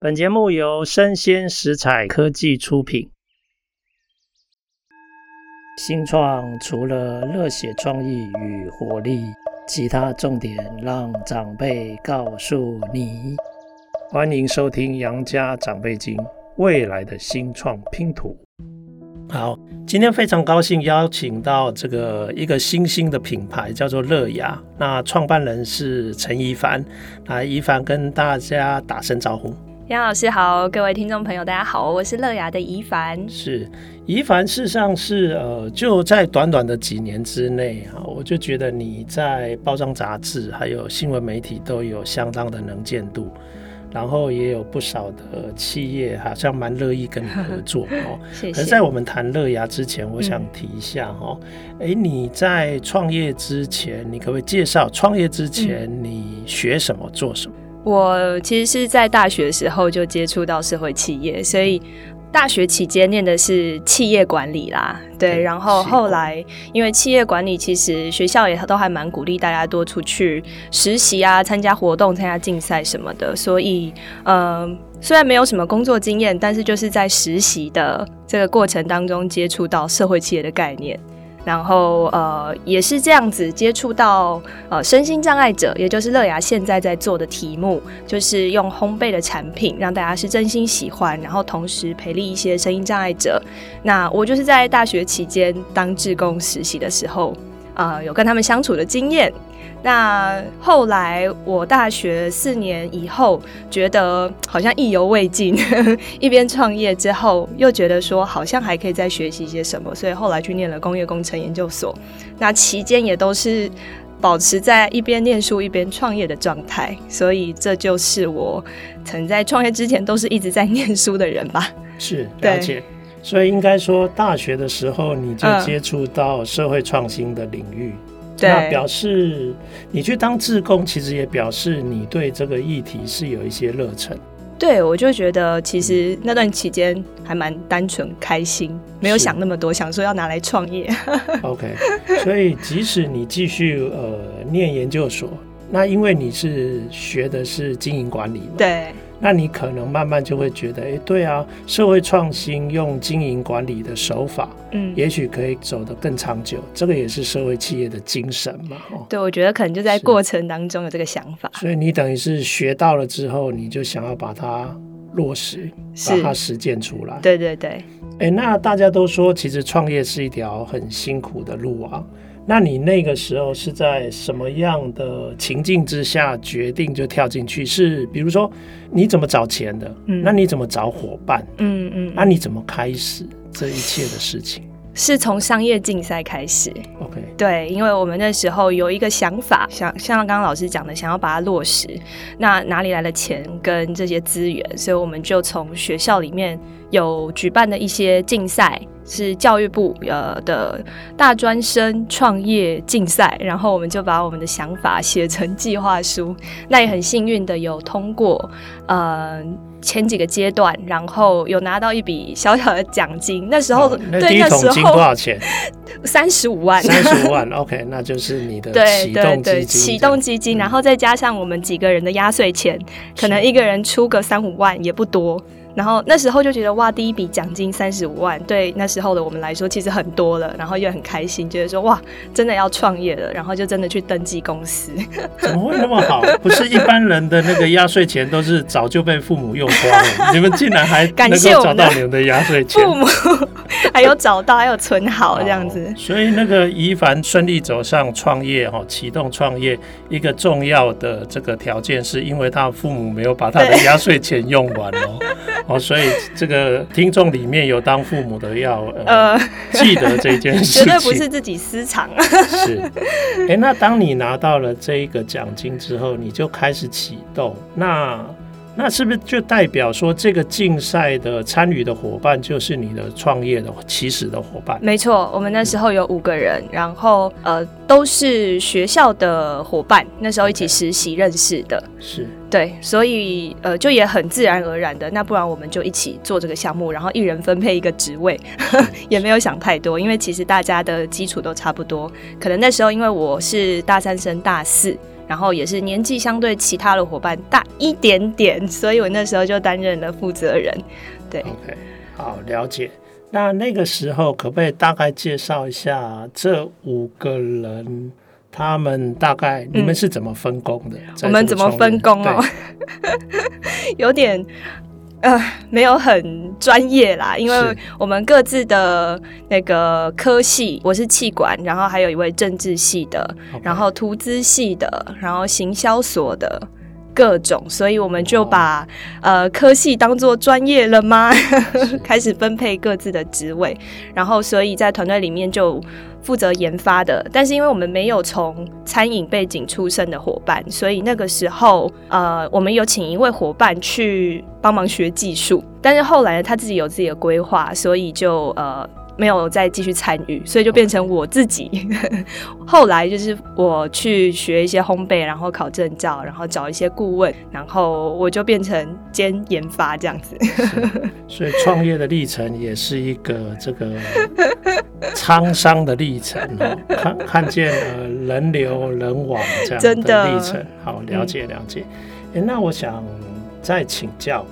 本节目由生鲜食采科技出品。新创除了热血创意与活力，其他重点让长辈告诉你。欢迎收听《杨家长辈经》，未来的新创拼图。好，今天非常高兴邀请到这个一个新兴的品牌，叫做乐雅。那创办人是陈一凡，来，一凡跟大家打声招呼。杨老师好，各位听众朋友，大家好，我是乐雅的怡凡。是怡凡，事实上是呃，就在短短的几年之内啊，我就觉得你在包装杂志还有新闻媒体都有相当的能见度，然后也有不少的企业好像蛮乐意跟你合作哦。谢谢。可是在我们谈乐雅之前，我想提一下哦，哎、嗯，你在创业之前，你可不可以介绍创业之前你学什么、做什么？我其实是在大学的时候就接触到社会企业，所以大学期间念的是企业管理啦。对，然后后来因为企业管理，其实学校也都还蛮鼓励大家多出去实习啊，参加活动、参加竞赛什么的。所以，呃，虽然没有什么工作经验，但是就是在实习的这个过程当中接触到社会企业的概念。然后呃，也是这样子接触到呃身心障碍者，也就是乐芽现在在做的题目，就是用烘焙的产品让大家是真心喜欢，然后同时培力一些身心障碍者。那我就是在大学期间当志工实习的时候，呃，有跟他们相处的经验。那后来我大学四年以后，觉得好像意犹未尽，一边创业之后，又觉得说好像还可以再学习一些什么，所以后来去念了工业工程研究所。那期间也都是保持在一边念书一边创业的状态，所以这就是我曾在创业之前都是一直在念书的人吧。是，了解。所以应该说，大学的时候你就接触到社会创新的领域。嗯，那表示你去当志工，其实也表示你对这个议题是有一些热忱。对，我就觉得其实那段期间还蛮单纯、开心，没有想那么多，想说要拿来创业。OK，所以即使你继续呃念研究所，那因为你是学的是经营管理嘛，对。那你可能慢慢就会觉得，哎、欸，对啊，社会创新用经营管理的手法，嗯，也许可以走得更长久。这个也是社会企业的精神嘛，哦。对，我觉得可能就在过程当中有这个想法。所以你等于是学到了之后，你就想要把它落实，把它实践出来。对对对。哎、欸，那大家都说，其实创业是一条很辛苦的路啊。那你那个时候是在什么样的情境之下决定就跳进去？是比如说你怎么找钱的？嗯，那你怎么找伙伴？嗯嗯，那你怎么开始这一切的事情？是从商业竞赛开始。OK，对，因为我们那时候有一个想法，想像刚刚老师讲的，想要把它落实。那哪里来的钱跟这些资源？所以我们就从学校里面有举办的一些竞赛。是教育部呃的大专生创业竞赛，然后我们就把我们的想法写成计划书，那也很幸运的有通过呃前几个阶段，然后有拿到一笔小小的奖金。那时候、哦、那第一桶金多少钱？三十五万。三十五万，OK，那就是你的启动基金。启动基金，然后再加上我们几个人的压岁钱，可能一个人出个三五万也不多。然后那时候就觉得哇，第一笔奖金三十五万，对那时候的我们来说其实很多了，然后又很开心，觉得说哇，真的要创业了，然后就真的去登记公司。怎么会那么好？不是一般人的那个压岁钱都是早就被父母用光了，你们竟然还能够找到你们的压岁钱？父母还有找到，还有存好这样子。所以那个宜凡顺利走上创业哈，启动创业一个重要的这个条件，是因为他父母没有把他的压岁钱用完哦。哦，所以这个听众里面有当父母的要呃，呃记得这件事情，绝对不是自己私藏。是，哎、欸，那当你拿到了这一个奖金之后，你就开始启动那。那是不是就代表说，这个竞赛的参与的伙伴就是你的创业的起始的伙伴？没错，我们那时候有五个人，嗯、然后呃都是学校的伙伴，那时候一起实习认识的。是对，所以呃就也很自然而然的，那不然我们就一起做这个项目，然后一人分配一个职位，也没有想太多，因为其实大家的基础都差不多。可能那时候因为我是大三升大四。然后也是年纪相对其他的伙伴大一点点，所以我那时候就担任了负责人。对，OK，好，了解。那那个时候可不可以大概介绍一下这五个人，他们大概你们是怎么分工的？嗯、我们怎么分工哦？有点呃，没有很专业啦，因为我们各自的那个科系，我是气管，然后还有一位政治系的.然后图资系的，然后行销所的。各种，所以我们就把、哦、呃科系当做专业了吗？开始分配各自的职位，然后所以在团队里面就负责研发的。但是因为我们没有从餐饮背景出身的伙伴，所以那个时候呃我们有请一位伙伴去帮忙学技术，但是后来他自己有自己的规划，所以就呃。没有再继续参与，所以就变成我自己。后来就是我去学一些烘焙，然后考证照，然后找一些顾问，然后我就变成兼研发这样子。所以创业的历程也是一个这个沧桑的历程哦，看看见了人流人往这样的历程。好，了解了解。嗯。那我想再请教。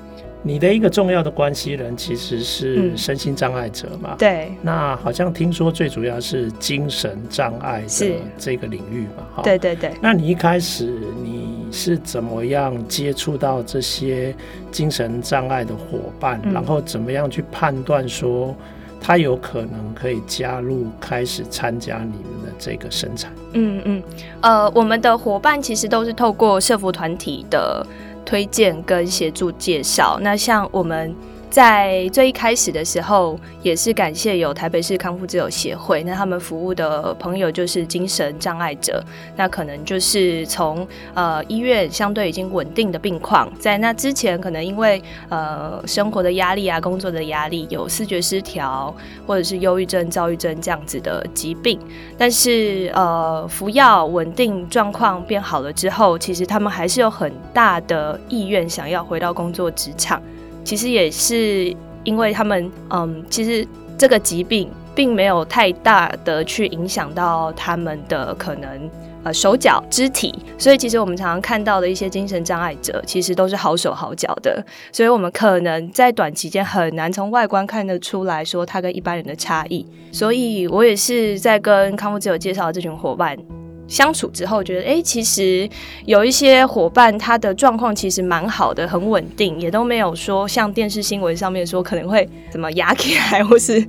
你的一个重要的关系人其实是身心障碍者嘛？嗯、对。那好像听说最主要是精神障碍的这个领域嘛？哈。对对对。那你一开始你是怎么样接触到这些精神障碍的伙伴，嗯、然后怎么样去判断说他有可能可以加入，开始参加你们的这个生产？嗯嗯。呃，我们的伙伴其实都是透过社服团体的。推荐跟协助介绍，那像我们在最一开始的时候，也是感谢有台北市康复之友协会，那他们服务的朋友就是精神障碍者，那可能就是从呃医院相对已经稳定的病况，在那之前可能因为呃生活的压力啊、工作的压力，有视觉失调或者是忧郁症、躁郁症这样子的疾病，但是呃服药稳定状况变好了之后，其实他们还是有很大的意愿想要回到工作职场。其实也是因为他们，嗯，其实这个疾病并没有太大的去影响到他们的可能，呃，手脚肢体，所以其实我们常常看到的一些精神障碍者，其实都是好手好脚的，所以我们可能在短期间很难从外观看得出来说他跟一般人的差异，所以我也是在跟康复之友介绍这群伙伴。相处之后，觉得哎，其实有一些伙伴，他的状况其实蛮好的，很稳定，也都没有说像电视新闻上面说可能会怎么压起来，或是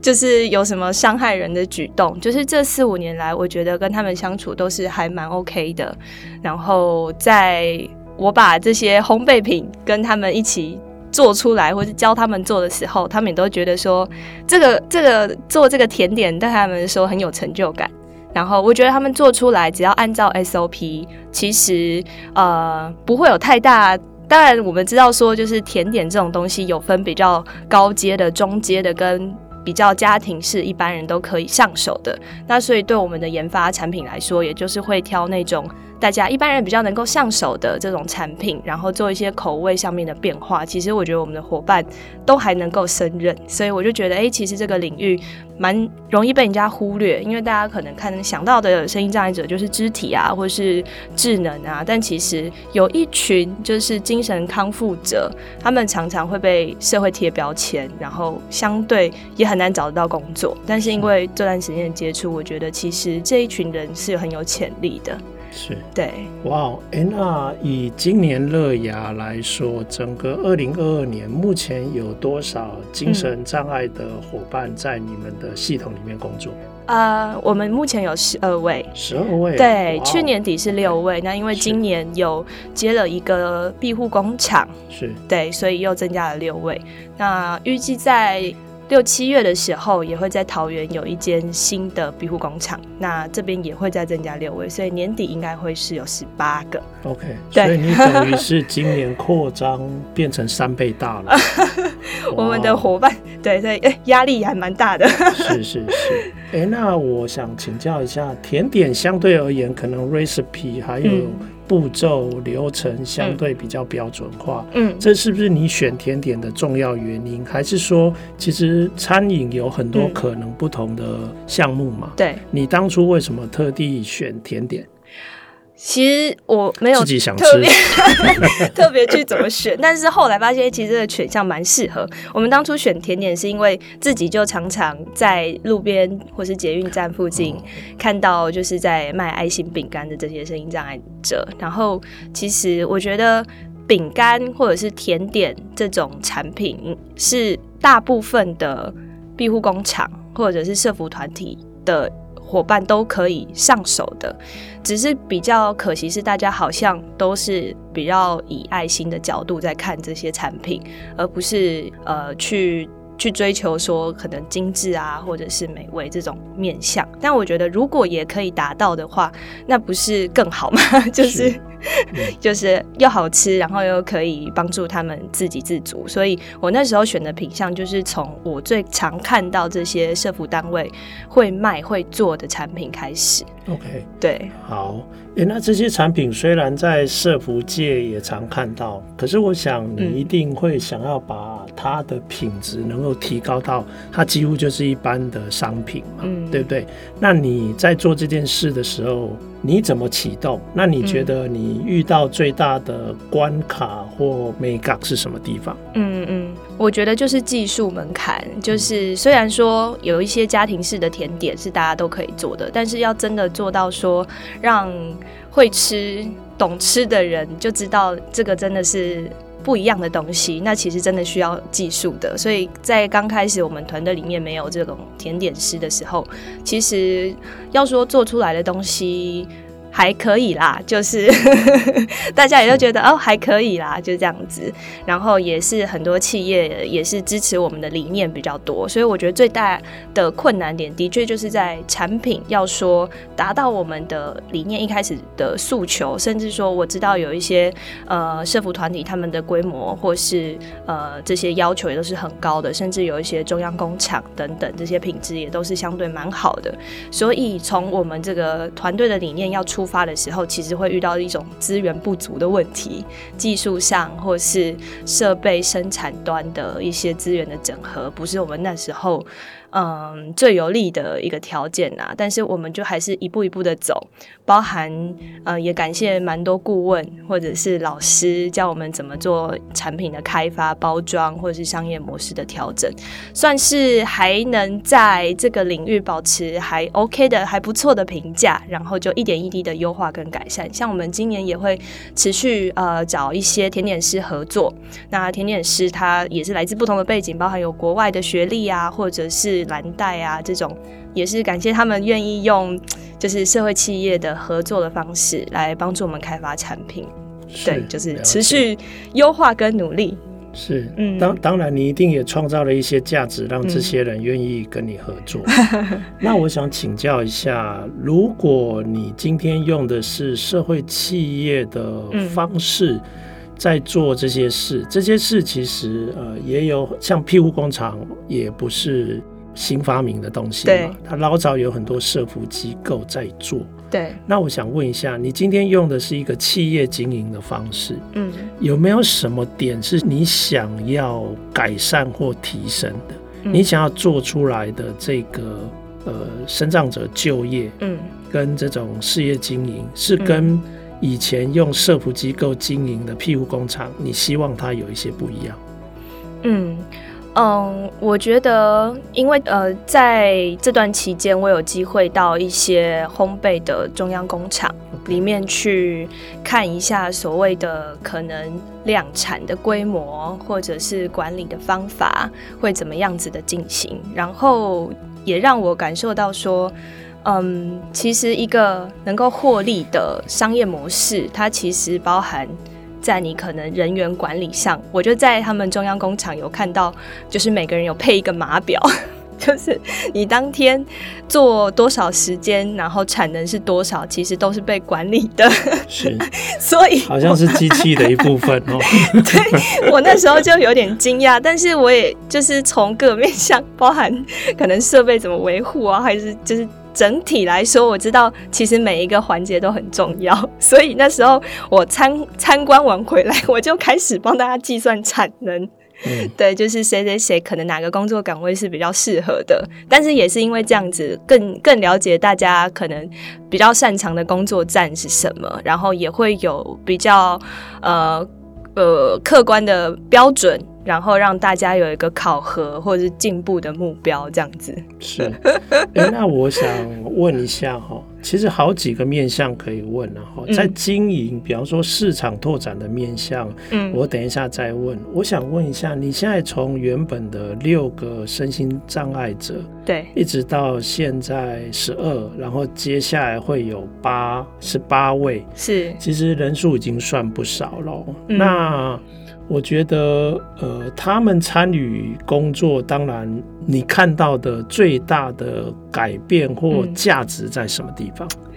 就是有什么伤害人的举动。就是这四五年来，我觉得跟他们相处都是还蛮 OK 的。然后在我把这些烘焙品跟他们一起做出来，或是教他们做的时候，他们也都觉得说，这个这个做这个甜点对他们说很有成就感。然后我觉得他们做出来，只要按照 SOP，其实呃不会有太大。当然我们知道说，就是甜点这种东西有分比较高阶的、中阶的，跟比较家庭式，一般人都可以上手的。那所以对我们的研发产品来说，也就是会挑那种。大家一般人比较能够上手的这种产品，然后做一些口味上面的变化，其实我觉得我们的伙伴都还能够胜任，所以我就觉得，哎、其实这个领域蛮容易被人家忽略，因为大家可能看想到的声音障碍者就是肢体啊，或是智能啊，但其实有一群就是精神康复者，他们常常会被社会贴标签，然后相对也很难找得到工作。但是因为这段时间的接触，我觉得其实这一群人是很有潜力的。是。对，哇，哎，那以今年乐牙来说，整个二零二二年，目前有多少精神障碍的伙伴在你们的系统里面工作？呃，我们目前有十二位，十二位，对，去年底是六位，那因为今年有接了一个庇护工厂，是。对，所以又增加了六位。那预计在。六七月的时候，也会在桃园有一间新的庇护工厂，那这边也会再增加六位，所以年底应该会是有十八个。OK，对，所以你等于是 今年扩张变成三倍大了。我们的伙伴，对对，哎，压力还蛮大的。是是 是，哎，那我想请教一下，甜点相对而言，可能 recipe 还有、嗯。步骤流程相对比较标准化，嗯，这是不是你选甜点的重要原因？还是说，其实餐饮有很多可能不同的项目嘛？对，你当初为什么特地选甜点？其实我没有自己想吃特别 特别去怎么选，但是后来发现其实这个选项蛮适合。我们当初选甜点是因为自己就常常在路边或是捷运站附近看到就是在卖爱心饼干的这些声音障碍者，然后其实我觉得饼干或者是甜点这种产品是大部分的庇护工厂或者是社福团体的。伙伴都可以上手的，只是比较可惜是大家好像都是比较以爱心的角度在看这些产品，而不是呃去。去追求说可能精致啊，或者是美味这种面相，但我觉得如果也可以达到的话，那不是更好吗？就是，是 就是又好吃，然后又可以帮助他们自给自足。所以我那时候选的品相就是从我最常看到这些社服单位会卖会做的产品开始。OK，对，好。诶，那这些产品虽然在社服界也常看到，可是我想你一定会想要把它的品质能够提高到它几乎就是一般的商品嘛，嗯，对不对？那你在做这件事的时候，你怎么启动？那你觉得你遇到最大的关卡或美感是什么地方？嗯嗯，我觉得就是技术门槛。就是虽然说有一些家庭式的甜点是大家都可以做的，但是要真的做到说让会吃、懂吃的人就知道这个真的是。不一样的东西，那其实真的需要技术的。所以在刚开始我们团队里面没有这种甜点师的时候，其实要说做出来的东西。还可以啦，就是 大家也都觉得哦还可以啦，就这样子。然后也是很多企业也是支持我们的理念比较多，所以我觉得最大的困难点的确就是在产品要说达到我们的理念一开始的诉求，甚至说我知道有一些呃社福团体他们的规模或是呃这些要求也都是很高的，甚至有一些中央工厂等等这些品质也都是相对蛮好的。所以从我们这个团队的理念要出。出发的时候，其实会遇到一种资源不足的问题，技术上或是设备生产端的一些资源的整合，不是我们那时候。嗯，最有利的一个条件呐，但是我们就还是一步一步的走，包含呃，也感谢蛮多顾问或者是老师教我们怎么做产品的开发、包装或者是商业模式的调整，算是还能在这个领域保持还 OK 的、还不错的评价，然后就一点一滴的优化跟改善。像我们今年也会持续呃找一些甜点师合作，那甜点师他也是来自不同的背景，包含有国外的学历啊，或者是。蓝带啊，这种也是感谢他们愿意用，就是社会企业的合作的方式来帮助我们开发产品。对，就是持续优化跟努力。是，嗯，当当然你一定也创造了一些价值，让这些人愿意跟你合作。嗯、那我想请教一下，如果你今天用的是社会企业的方式在做这些事，嗯、这些事其实呃也有像庇护工厂，也不是。新发明的东西嘛，它老早有很多社服机构在做。对，那我想问一下，你今天用的是一个企业经营的方式，嗯，有没有什么点是你想要改善或提升的？嗯、你想要做出来的这个呃，生长者就业，嗯，跟这种事业经营，是跟以前用社服机构经营的庇护工厂，你希望它有一些不一样？嗯。嗯，我觉得，因为呃，在这段期间，我有机会到一些烘焙的中央工厂里面去看一下所谓的可能量产的规模，或者是管理的方法会怎么样子的进行，然后也让我感受到说，嗯，其实一个能够获利的商业模式，它其实包含。在你可能人员管理上，我就在他们中央工厂有看到，就是每个人有配一个码表，就是你当天做多少时间，然后产能是多少，其实都是被管理的。是，所以好像是机器的一部分哦。对，我那时候就有点惊讶，但是我也就是从各个面向，包含可能设备怎么维护啊，还是就是。整体来说，我知道其实每一个环节都很重要，所以那时候我参参观完回来，我就开始帮大家计算产能，嗯、对，就是谁谁谁可能哪个工作岗位是比较适合的，但是也是因为这样子更更了解大家可能比较擅长的工作站是什么，然后也会有比较呃呃客观的标准。然后让大家有一个考核或者是进步的目标，这样子是。哎，那我想问一下哈，其实好几个面向可以问然后，在经营，比方说市场拓展的面向，嗯，我等一下再问。我想问一下，你现在从原本的六个身心障碍者，对，一直到现在十二，然后接下来会有八十八位，是，其实人数已经算不少了。嗯、那我觉得，呃，他们参与工作，当然你看到的最大的改变或价值在什么地方？嗯，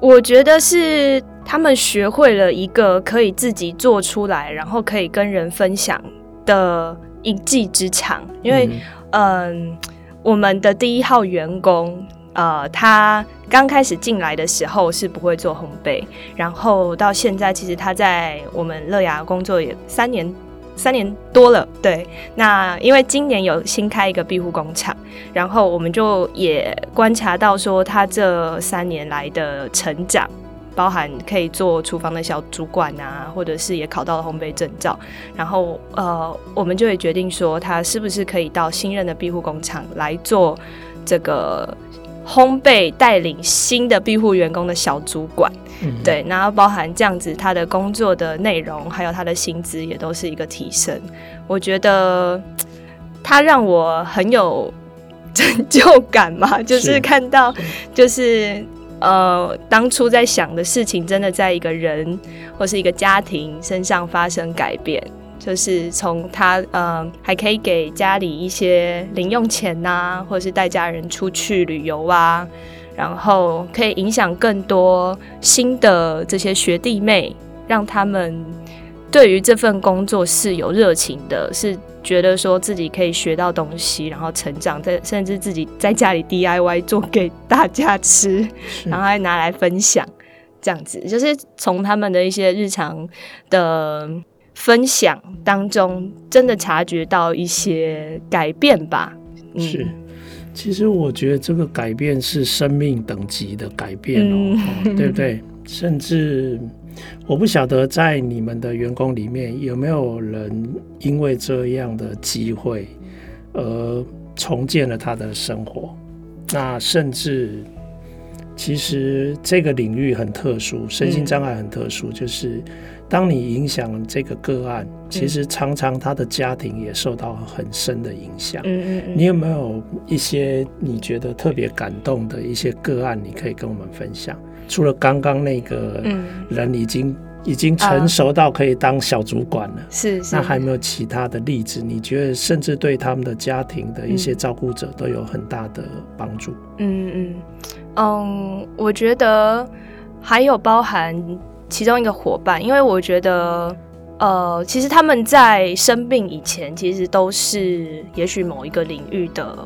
我觉得是他们学会了一个可以自己做出来，然后可以跟人分享的一技之长。因为，嗯，呃，我们的第一号员工。呃，他刚开始进来的时候是不会做烘焙，然后到现在，其实他在我们乐雅工作也三年，三年多了。对，那因为今年有新开一个庇护工厂，然后我们就也观察到说，他这三年来的成长，包含可以做厨房的小主管啊，或者是也考到了烘焙证照，然后呃，我们就会决定说，他是不是可以到新任的庇护工厂来做这个。烘焙带领新的庇护员工的小主管，嗯、对，然后包含这样子，他的工作的内容还有他的薪资也都是一个提升。我觉得他让我很有成就感嘛，就是看到，就是呃，当初在想的事情，真的在一个人或是一个家庭身上发生改变。就是从他呃，还可以给家里一些零用钱呐、或者是带家人出去旅游啊，然后可以影响更多新的这些学弟妹，让他们对于这份工作是有热情的，是觉得说自己可以学到东西，然后成长，在甚至自己在家里 DIY 做给大家吃，然后还拿来分享，这样子，就是从他们的一些日常的。分享当中，真的察觉到一些改变吧？嗯、是，其实我觉得这个改变是生命等级的改变哦，嗯、对不对？甚至我不晓得在你们的员工里面有没有人因为这样的机会而重建了他的生活。那甚至，其实这个领域很特殊，身心障碍很特殊，嗯、就是。当你影响这个个案，其实常常他的家庭也受到很深的影响。嗯嗯嗯。你有没有一些你觉得特别感动的一些个案，你可以跟我们分享？除了刚刚那个人已经已经成熟到可以当小主管了，是是。那还有没有其他的例子？你觉得甚至对他们的家庭的一些照顾者都有很大的帮助？嗯嗯嗯，我觉得还有包含。其中一个伙伴，因为我觉得，呃，其实他们在生病以前，其实都是也许某一个领域的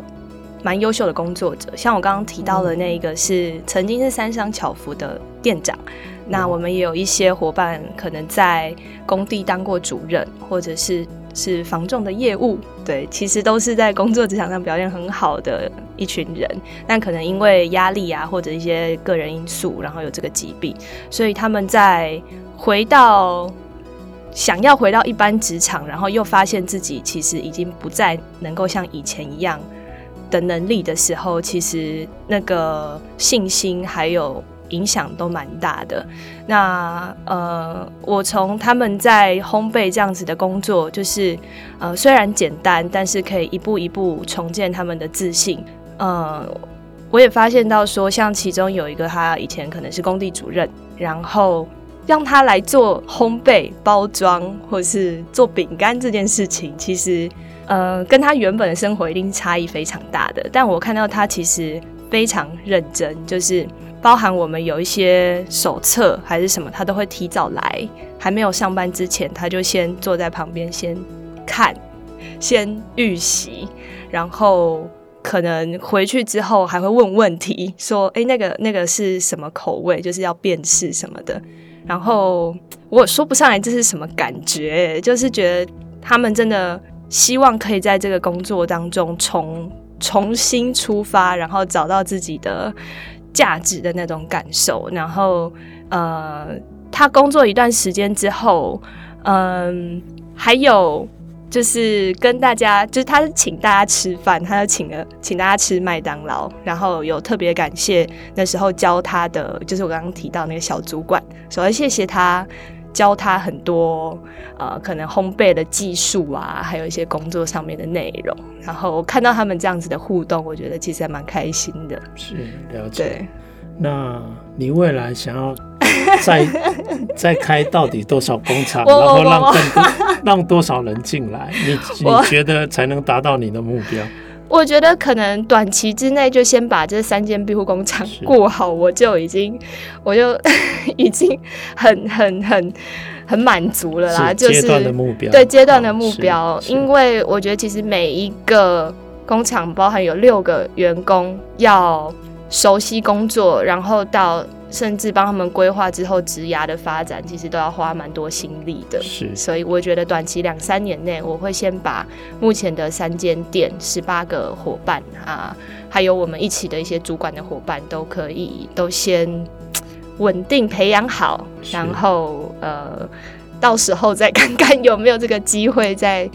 蛮优秀的工作者。像我刚刚提到的那一个，是曾经是三商巧福的店长。那我们也有一些伙伴，可能在工地当过主任，或者是是防重的业务。对，其实都是在工作职场上表现很好的一群人。但可能因为压力啊，或者一些个人因素，然后有这个疾病，所以他们在回到想要回到一般职场，然后又发现自己其实已经不再能够像以前一样的能力的时候，其实那个信心还有。影响都蛮大的。那呃，我从他们在烘焙这样子的工作，就是呃，虽然简单，但是可以一步一步重建他们的自信。呃，我也发现到说，像其中有一个，他以前可能是工地主任，然后让他来做烘焙、包装或是做饼干这件事情，其实呃，跟他原本的生活一定差异非常大的。但我看到他其实非常认真，就是。包含我们有一些手册还是什么，他都会提早来，还没有上班之前，他就先坐在旁边先看，先预习，然后可能回去之后还会问问题，说：“诶，那个那个是什么口味？就是要辨识什么的。”然后我说不上来这是什么感觉，就是觉得他们真的希望可以在这个工作当中从重新出发，然后找到自己的价值的那种感受。然后，呃，他工作一段时间之后，嗯、还有。就是跟大家，就是他是请大家吃饭，他就请了请大家吃麦当劳，然后有特别感谢那时候教他的，就是我刚刚提到那个小主管，首先谢谢他教他很多呃可能烘焙的技术啊，还有一些工作上面的内容。然后我看到他们这样子的互动，我觉得其实还蛮开心的。是，了解。对，那你未来想要？再再开到底多少工厂，然后让更多让多少人进来？你 你觉得才能达到你的目标？我觉得可能短期之内就先把这三间庇护工厂过好，我就已经我就 已经很很很很满足了啦。就是阶段的目标，对阶段的目标，因为我觉得其实每一个工厂包含有六个员工要熟悉工作，然后到。甚至帮他们规划之后职涯的发展，其实都要花蛮多心力的。是，所以我觉得短期两三年内，我会先把目前的三间店、十八个伙伴啊，还有我们一起的一些主管的伙伴，都可以都先稳定培养好，然后呃，到时候再看看有没有这个机会再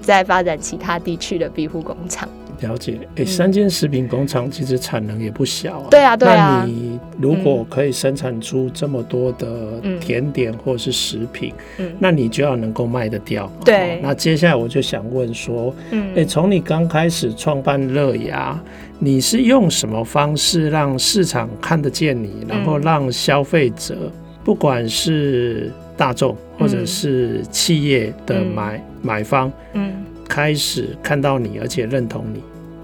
再发展其他地区的庇护工厂。了解，哎、欸，三间食品工厂其实产能也不小啊。对啊，对啊。那你如果可以生产出这么多的甜点或是食品，嗯，那你就要能够卖得掉。对。那接下来我就想问说，嗯，哎，从你刚开始创办乐牙，你是用什么方式让市场看得见你，然后让消费者，不管是大众或者是企业的买买方，嗯。开始看到你，而且认同你，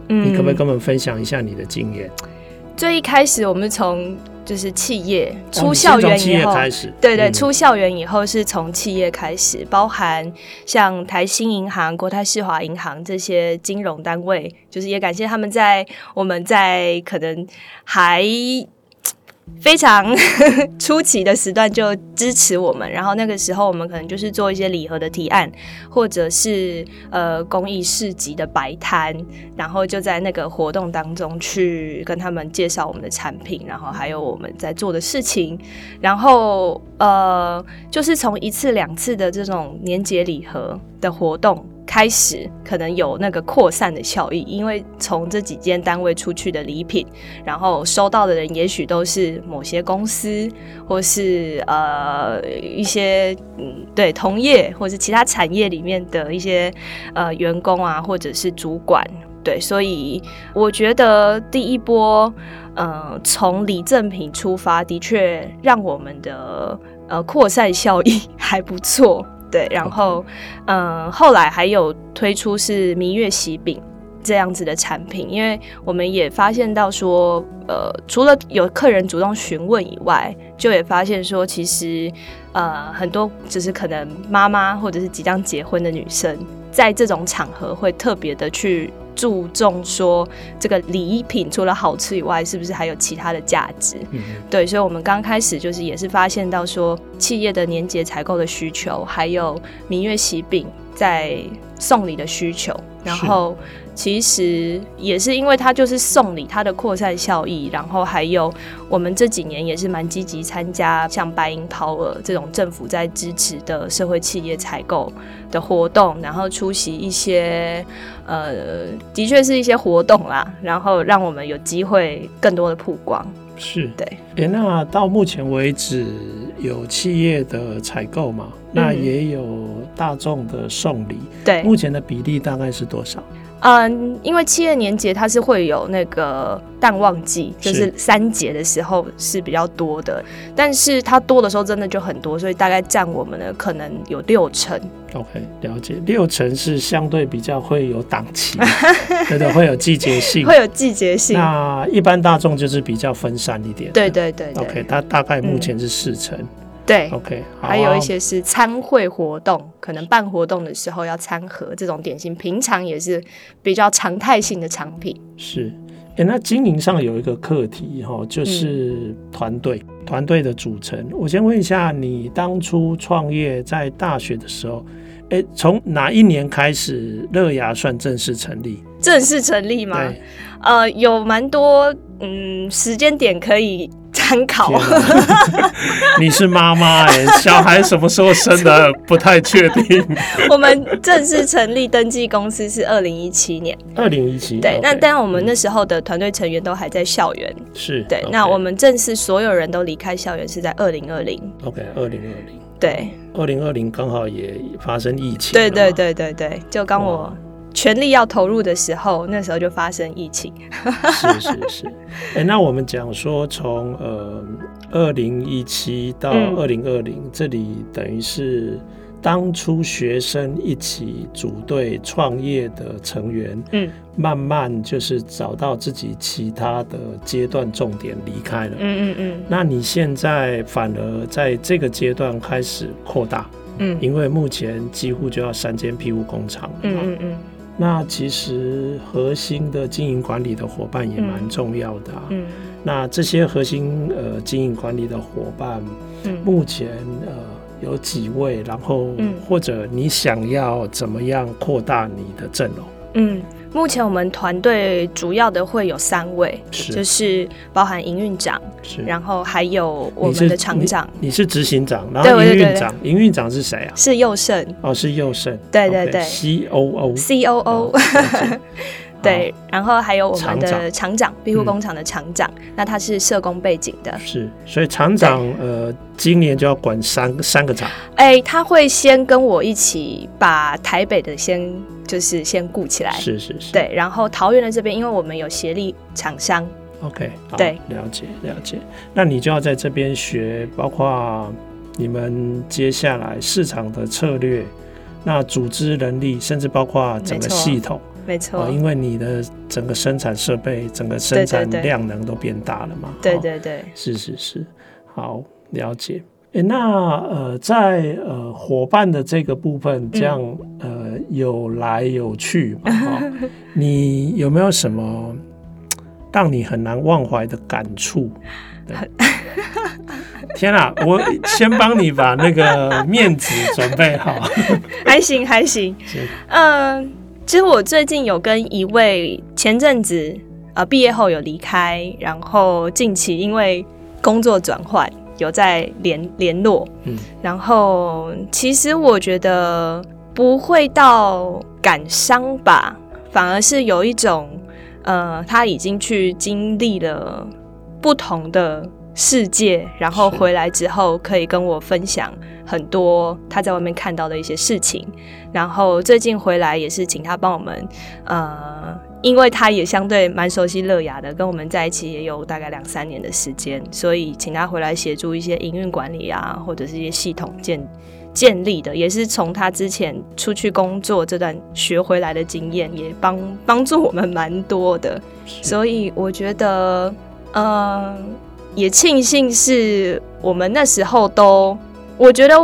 嗯，你可不可以跟我们分享一下你的经验？最一开始，我们从就是企业出校园以后，对对，出校园以后是从企业开始，包含像台新银行、国泰世华银行这些金融单位，就是也感谢他们在我们在可能还。非常 初期的时段就支持我们，然后那个时候我们可能就是做一些礼盒的提案，或者是呃公益市集的摆摊，然后就在那个活动当中去跟他们介绍我们的产品，然后还有我们在做的事情，然后呃就是从一次两次的这种年节礼盒的活动。开始可能有那个扩散的效益，因为从这几间单位出去的礼品，然后收到的人也许都是某些公司，或是呃一些嗯对同业或是其他产业里面的一些呃员工啊，或者是主管，对，所以我觉得第一波呃从礼赠品出发，的确让我们的呃扩散效益还不错。对，然后，嗯、呃，后来还有推出是明月喜饼这样子的产品，因为我们也发现到说，呃，除了有客人主动询问以外，就也发现说，其实，呃，很多就是可能妈妈或者是即将结婚的女生，在这种场合会特别的去。注重说这个礼品除了好吃以外，是不是还有其他的价值？嗯、对，所以，我们刚开始就是也是发现到说，企业的年节采购的需求，还有明月喜饼在送礼的需求，然后。其实也是因为它就是送礼，它的扩散效益，然后还有我们这几年也是蛮积极参加像白银 Power 这种政府在支持的社会企业采购的活动，然后出席一些呃，的确是一些活动啦，然后让我们有机会更多的曝光。是对。诶，那到目前为止有企业的采购嘛？那也有大众的送礼。对。目前的比例大概是多少？嗯，因为七月年节它是会有那个淡旺季，就是三节的时候是比较多的，但是它多的时候真的就很多，所以大概占我们的可能有六成。OK，了解，六成是相对比较会有档期，对的，会有季节性，会有季节性。那一般大众就是比较分散一点。对对对，对。OK，它大概目前是四成。嗯对，OK，还有一些是参会活动，可能办活动的时候要餐盒这种点心，平常也是比较常态性的产品。是，哎、欸，那经营上有一个课题哈，就是团队。团队的组成，我先问一下，你当初创业在大学的时候，哎、欸，从哪一年开始乐牙算正式成立？正式成立吗？呃，有蛮多嗯时间点可以。参考，你是妈妈哎，小孩什么时候生的不太确定。我们正式成立登记公司是二零一七年，二零一七对。Okay, 那当然我们那时候的团队成员都还在校园，是对。Okay. 那我们正式所有人都离开校园是在二零二零。OK，二零二零。对，二零二零刚好也发生疫情。对对对对对，就刚我。全力要投入的时候，那时候就发生疫情。是是是，哎、欸，那我们讲说从呃二零一七到二零二零，这里等于是当初学生一起组队创业的成员，嗯，慢慢就是找到自己其他的阶段重点离开了，嗯嗯嗯。那你现在反而在这个阶段开始扩大，嗯，因为目前几乎就要三间庇护工厂了，嗯嗯嗯。那其实核心的经营管理的伙伴也蛮重要的啊。嗯，那这些核心呃经营管理的伙伴，嗯，目前呃有几位？然后或者你想要怎么样扩大你的阵容？嗯。目前我们团队主要的会有三位，是就是包含营运长，是然后还有我们的厂长。你是执行长，然后营运长，营运长是谁啊？是佑胜。哦，是佑胜。对对对，C O O。C O O。对，然后还有我们的厂长，庇护工厂的厂长，嗯、那他是社工背景的。是，所以厂长呃，今年就要管三三个厂。哎，他会先跟我一起把台北的先就是先顾起来。是是是。对，然后桃园的这边，因为我们有协力厂商。OK，好，对，了解了解。那你就要在这边学，包括你们接下来市场的策略，那组织能力，甚至包括整个系统。没错、哦，因为你的整个生产设备、整个生产量能都变大了嘛。对对对，哦、是是是，好了解。诶那呃，在呃伙伴的这个部分，这样、嗯、呃有来有去嘛、哦？你有没有什么让你很难忘怀的感触？天啊，我先帮你把那个面子准备好。还行还行，嗯。是其实我最近有跟一位前阵子呃毕业后有离开，然后近期因为工作转换有在联联络，嗯，然后其实我觉得不会到感伤吧，反而是有一种呃他已经去经历了不同的世界，然后回来之后可以跟我分享很多他在外面看到的一些事情。然后最近回来也是请他帮我们，呃，因为他也相对蛮熟悉乐雅的，跟我们在一起也有大概两三年的时间，所以请他回来协助一些营运管理啊，或者是一些系统建建立的，也是从他之前出去工作这段学回来的经验，也帮帮助我们蛮多的。所以我觉得，嗯、呃，也庆幸是我们那时候都，我觉得。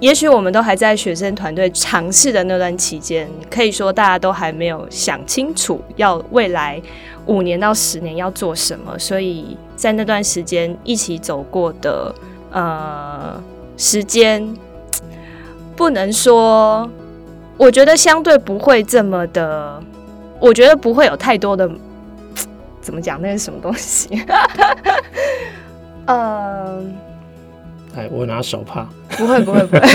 也许我们都还在学生团队尝试的那段期间，可以说大家都还没有想清楚要未来五年到十年要做什么，所以在那段时间一起走过的呃时间，不能说，我觉得相对不会这么的，我觉得不会有太多的怎么讲，那是什么东西？嗯、呃。哎，我拿手帕。不会，不会，不会。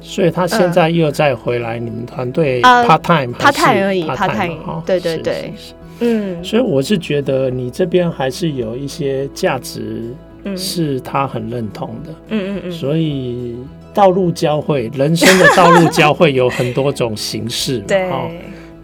所以他现在又再回来你们团队 part time，part time 而已，part time。对对对，嗯。所以我是觉得你这边还是有一些价值，是他很认同的。嗯嗯嗯。所以道路交汇，人生的道路交汇有很多种形式嘛。对。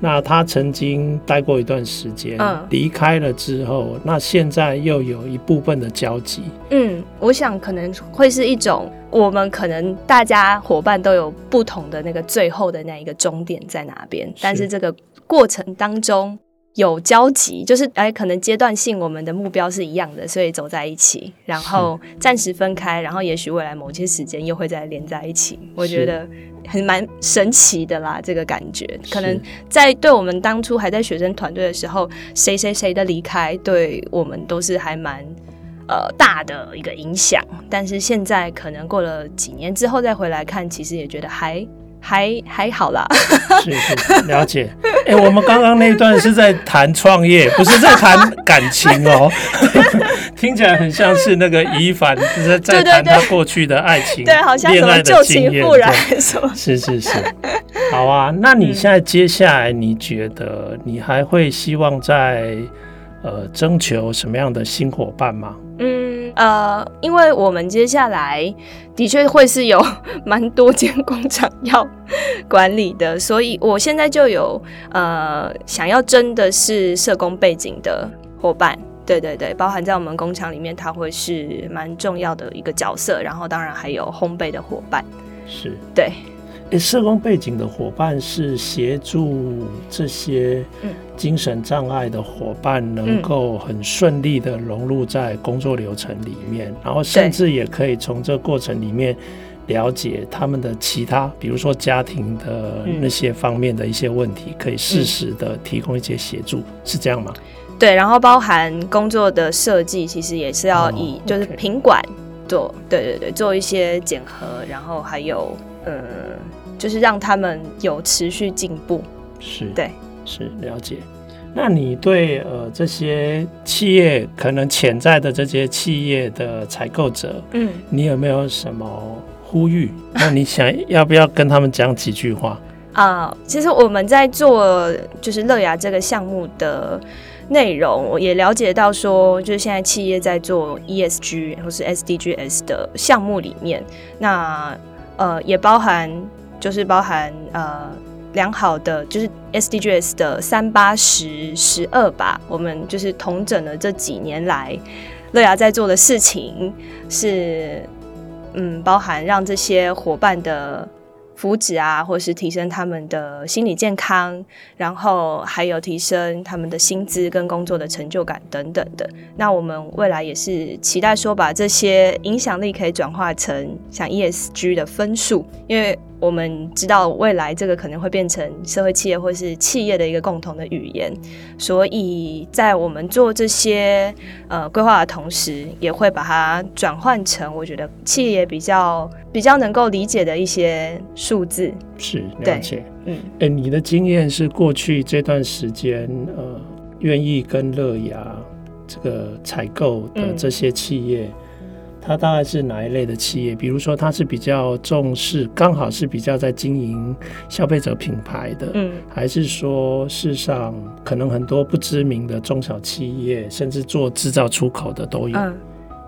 那他曾经待过一段时间，嗯，离开了之后，那现在又有一部分的交集。嗯，我想可能会是一种，我们可能大家伙伴都有不同的那个最后的那一个终点在哪边，但是这个过程当中，有交集，就是哎，可能阶段性我们的目标是一样的，所以走在一起，然后暂时分开，然后也许未来某些时间又会再连在一起。我觉得很蛮神奇的啦，这个感觉。可能在对我们当初还在学生团队的时候，谁谁谁的离开，对我们都是还蛮呃大的一个影响。但是现在可能过了几年之后再回来看，其实也觉得还。还还好啦，是是了解。哎、欸，我们刚刚那一段是在谈创业，不是在谈感情哦。听起来很像是那个伊凡在在谈他过去的爱情，对，好像什么旧情复燃什么。是是是，好啊。那你现在接下来，你觉得你还会希望在呃征求什么样的新伙伴吗？嗯呃，因为我们接下来的确会是有蛮多间工厂要管理的，所以我现在就有呃想要征的是社工背景的伙伴，对对对，包含在我们工厂里面，它会是蛮重要的一个角色，然后当然还有烘焙的伙伴，是对。欸、社工背景的伙伴是协助这些精神障碍的伙伴能够很顺利的融入在工作流程里面，然后甚至也可以从这过程里面了解他们的其他，比如说家庭的那些方面的一些问题，可以适时的提供一些协助，是这样吗？对，然后包含工作的设计，其实也是要以就是品管做，对对对，做一些检核，然后还有呃。就是让他们有持续进步，是对，是了解。那你对呃这些企业可能潜在的这些企业的采购者，嗯，你有没有什么呼吁？那你想要不要跟他们讲几句话 啊？呃，其实我们在做就是乐牙这个项目的内容，我也了解到说，就是现在企业在做 ESG 或是 SDGs 的项目里面，那呃也包含。就是包含呃良好的，就是 SDGs 的三八十十二吧。我们就是同整了这几年来乐牙在做的事情，是嗯包含让这些伙伴的福祉啊，或是提升他们的心理健康，然后还有提升他们的薪资跟工作的成就感等等的。那我们未来也是期待说，把这些影响力可以转化成像 ESG 的分数，因为。我们知道未来这个可能会变成社会企业或是企业的一个共同的语言，所以在我们做这些呃规划的同时，也会把它转换成我觉得企业比较比较能够理解的一些数字。是，了解。嗯，哎、欸，你的经验是过去这段时间呃，愿意跟乐牙这个采购的这些企业。嗯它大概是哪一类的企业？比如说，它是比较重视，刚好是比较在经营消费者品牌的，嗯，还是说，世上可能很多不知名的中小企业，甚至做制造出口的都有。嗯，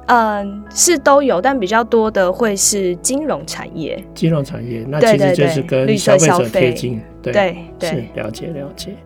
嗯，是都有，但比较多的会是金融产业。金融产业，那其实就是跟消费者贴近，对对对，是了解了解。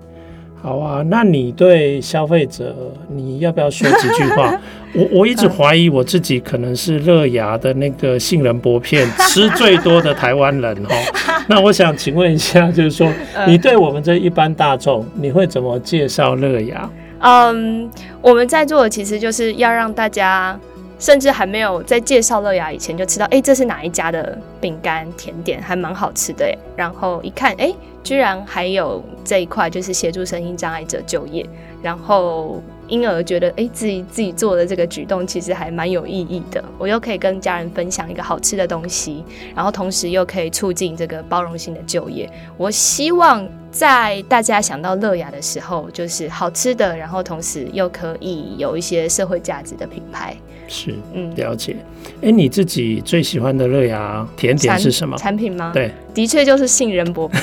好啊，那你对消费者，你要不要说几句话？我我一直怀疑我自己可能是乐牙的那个杏仁薄片 吃最多的台湾人哦。那我想请问一下，就是说你对我们这一般大众，你会怎么介绍乐牙？嗯，我们在做的其实就是要让大家。甚至还没有在介绍乐雅以前就知道，哎、这是哪一家的饼干甜点，还蛮好吃的。然后一看，哎、居然还有这一块，就是协助身心障碍者就业，然后因而觉得，哎、自己自己做的这个举动其实还蛮有意义的。我又可以跟家人分享一个好吃的东西，然后同时又可以促进这个包容性的就业。我希望。在大家想到乐雅的时候，就是好吃的，然后同时又可以有一些社会价值的品牌。是，嗯，了解。哎、欸，你自己最喜欢的乐雅甜点是什么产品吗？对，的确就是杏仁薄片。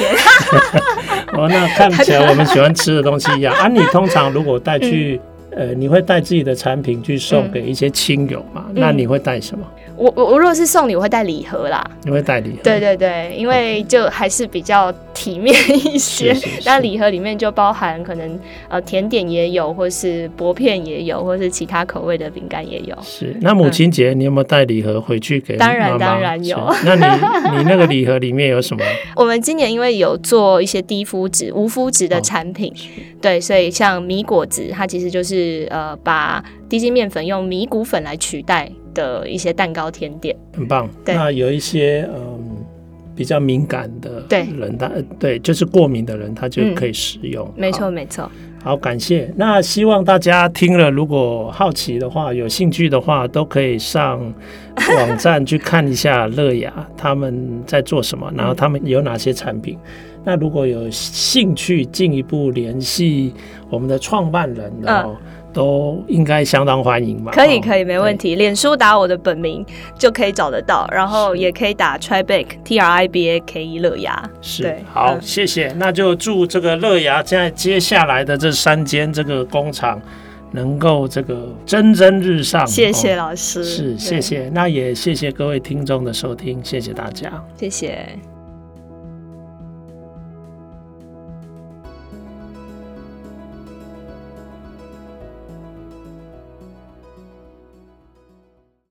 哦，那看起来我们喜欢吃的东西一样 啊。你通常如果带去，嗯、呃，你会带自己的产品去送给一些亲友嘛？嗯、那你会带什么？我我我如果是送礼，我会带礼盒啦。你会带礼盒？对对对，因为就还是比较体面一些。那礼盒里面就包含可能呃甜点也有，或是薄片也有，或是其他口味的饼干也有。是。那母亲节你有没有带礼盒回去给妈妈？当然当然有。那你你那个礼盒里面有什么？我们今年因为有做一些低麸质、无麸质的产品，哦、对，所以像米果子，它其实就是呃把低筋面粉用米谷粉来取代。的一些蛋糕甜点很棒。对，那有一些嗯比较敏感的人，他对，对就是过敏的人，他就可以食用。没错、嗯，没错。好，感谢。那希望大家听了，如果好奇的话，有兴趣的话，都可以上 网站去看一下乐雅他们在做什么，然后他们有哪些产品。那如果有兴趣进一步联系我们的创办人，然后。嗯都应该相当欢迎吧？可以，可以，没问题。脸书打我的本名就可以找得到，然后也可以打 Tribake T R I B A K E 乐牙。是，好，嗯、谢谢。那就祝这个乐牙在接下来的这三间这个工厂能够这个蒸蒸日上。谢谢老师，是谢谢。那也谢谢各位听众的收听，谢谢大家，谢谢。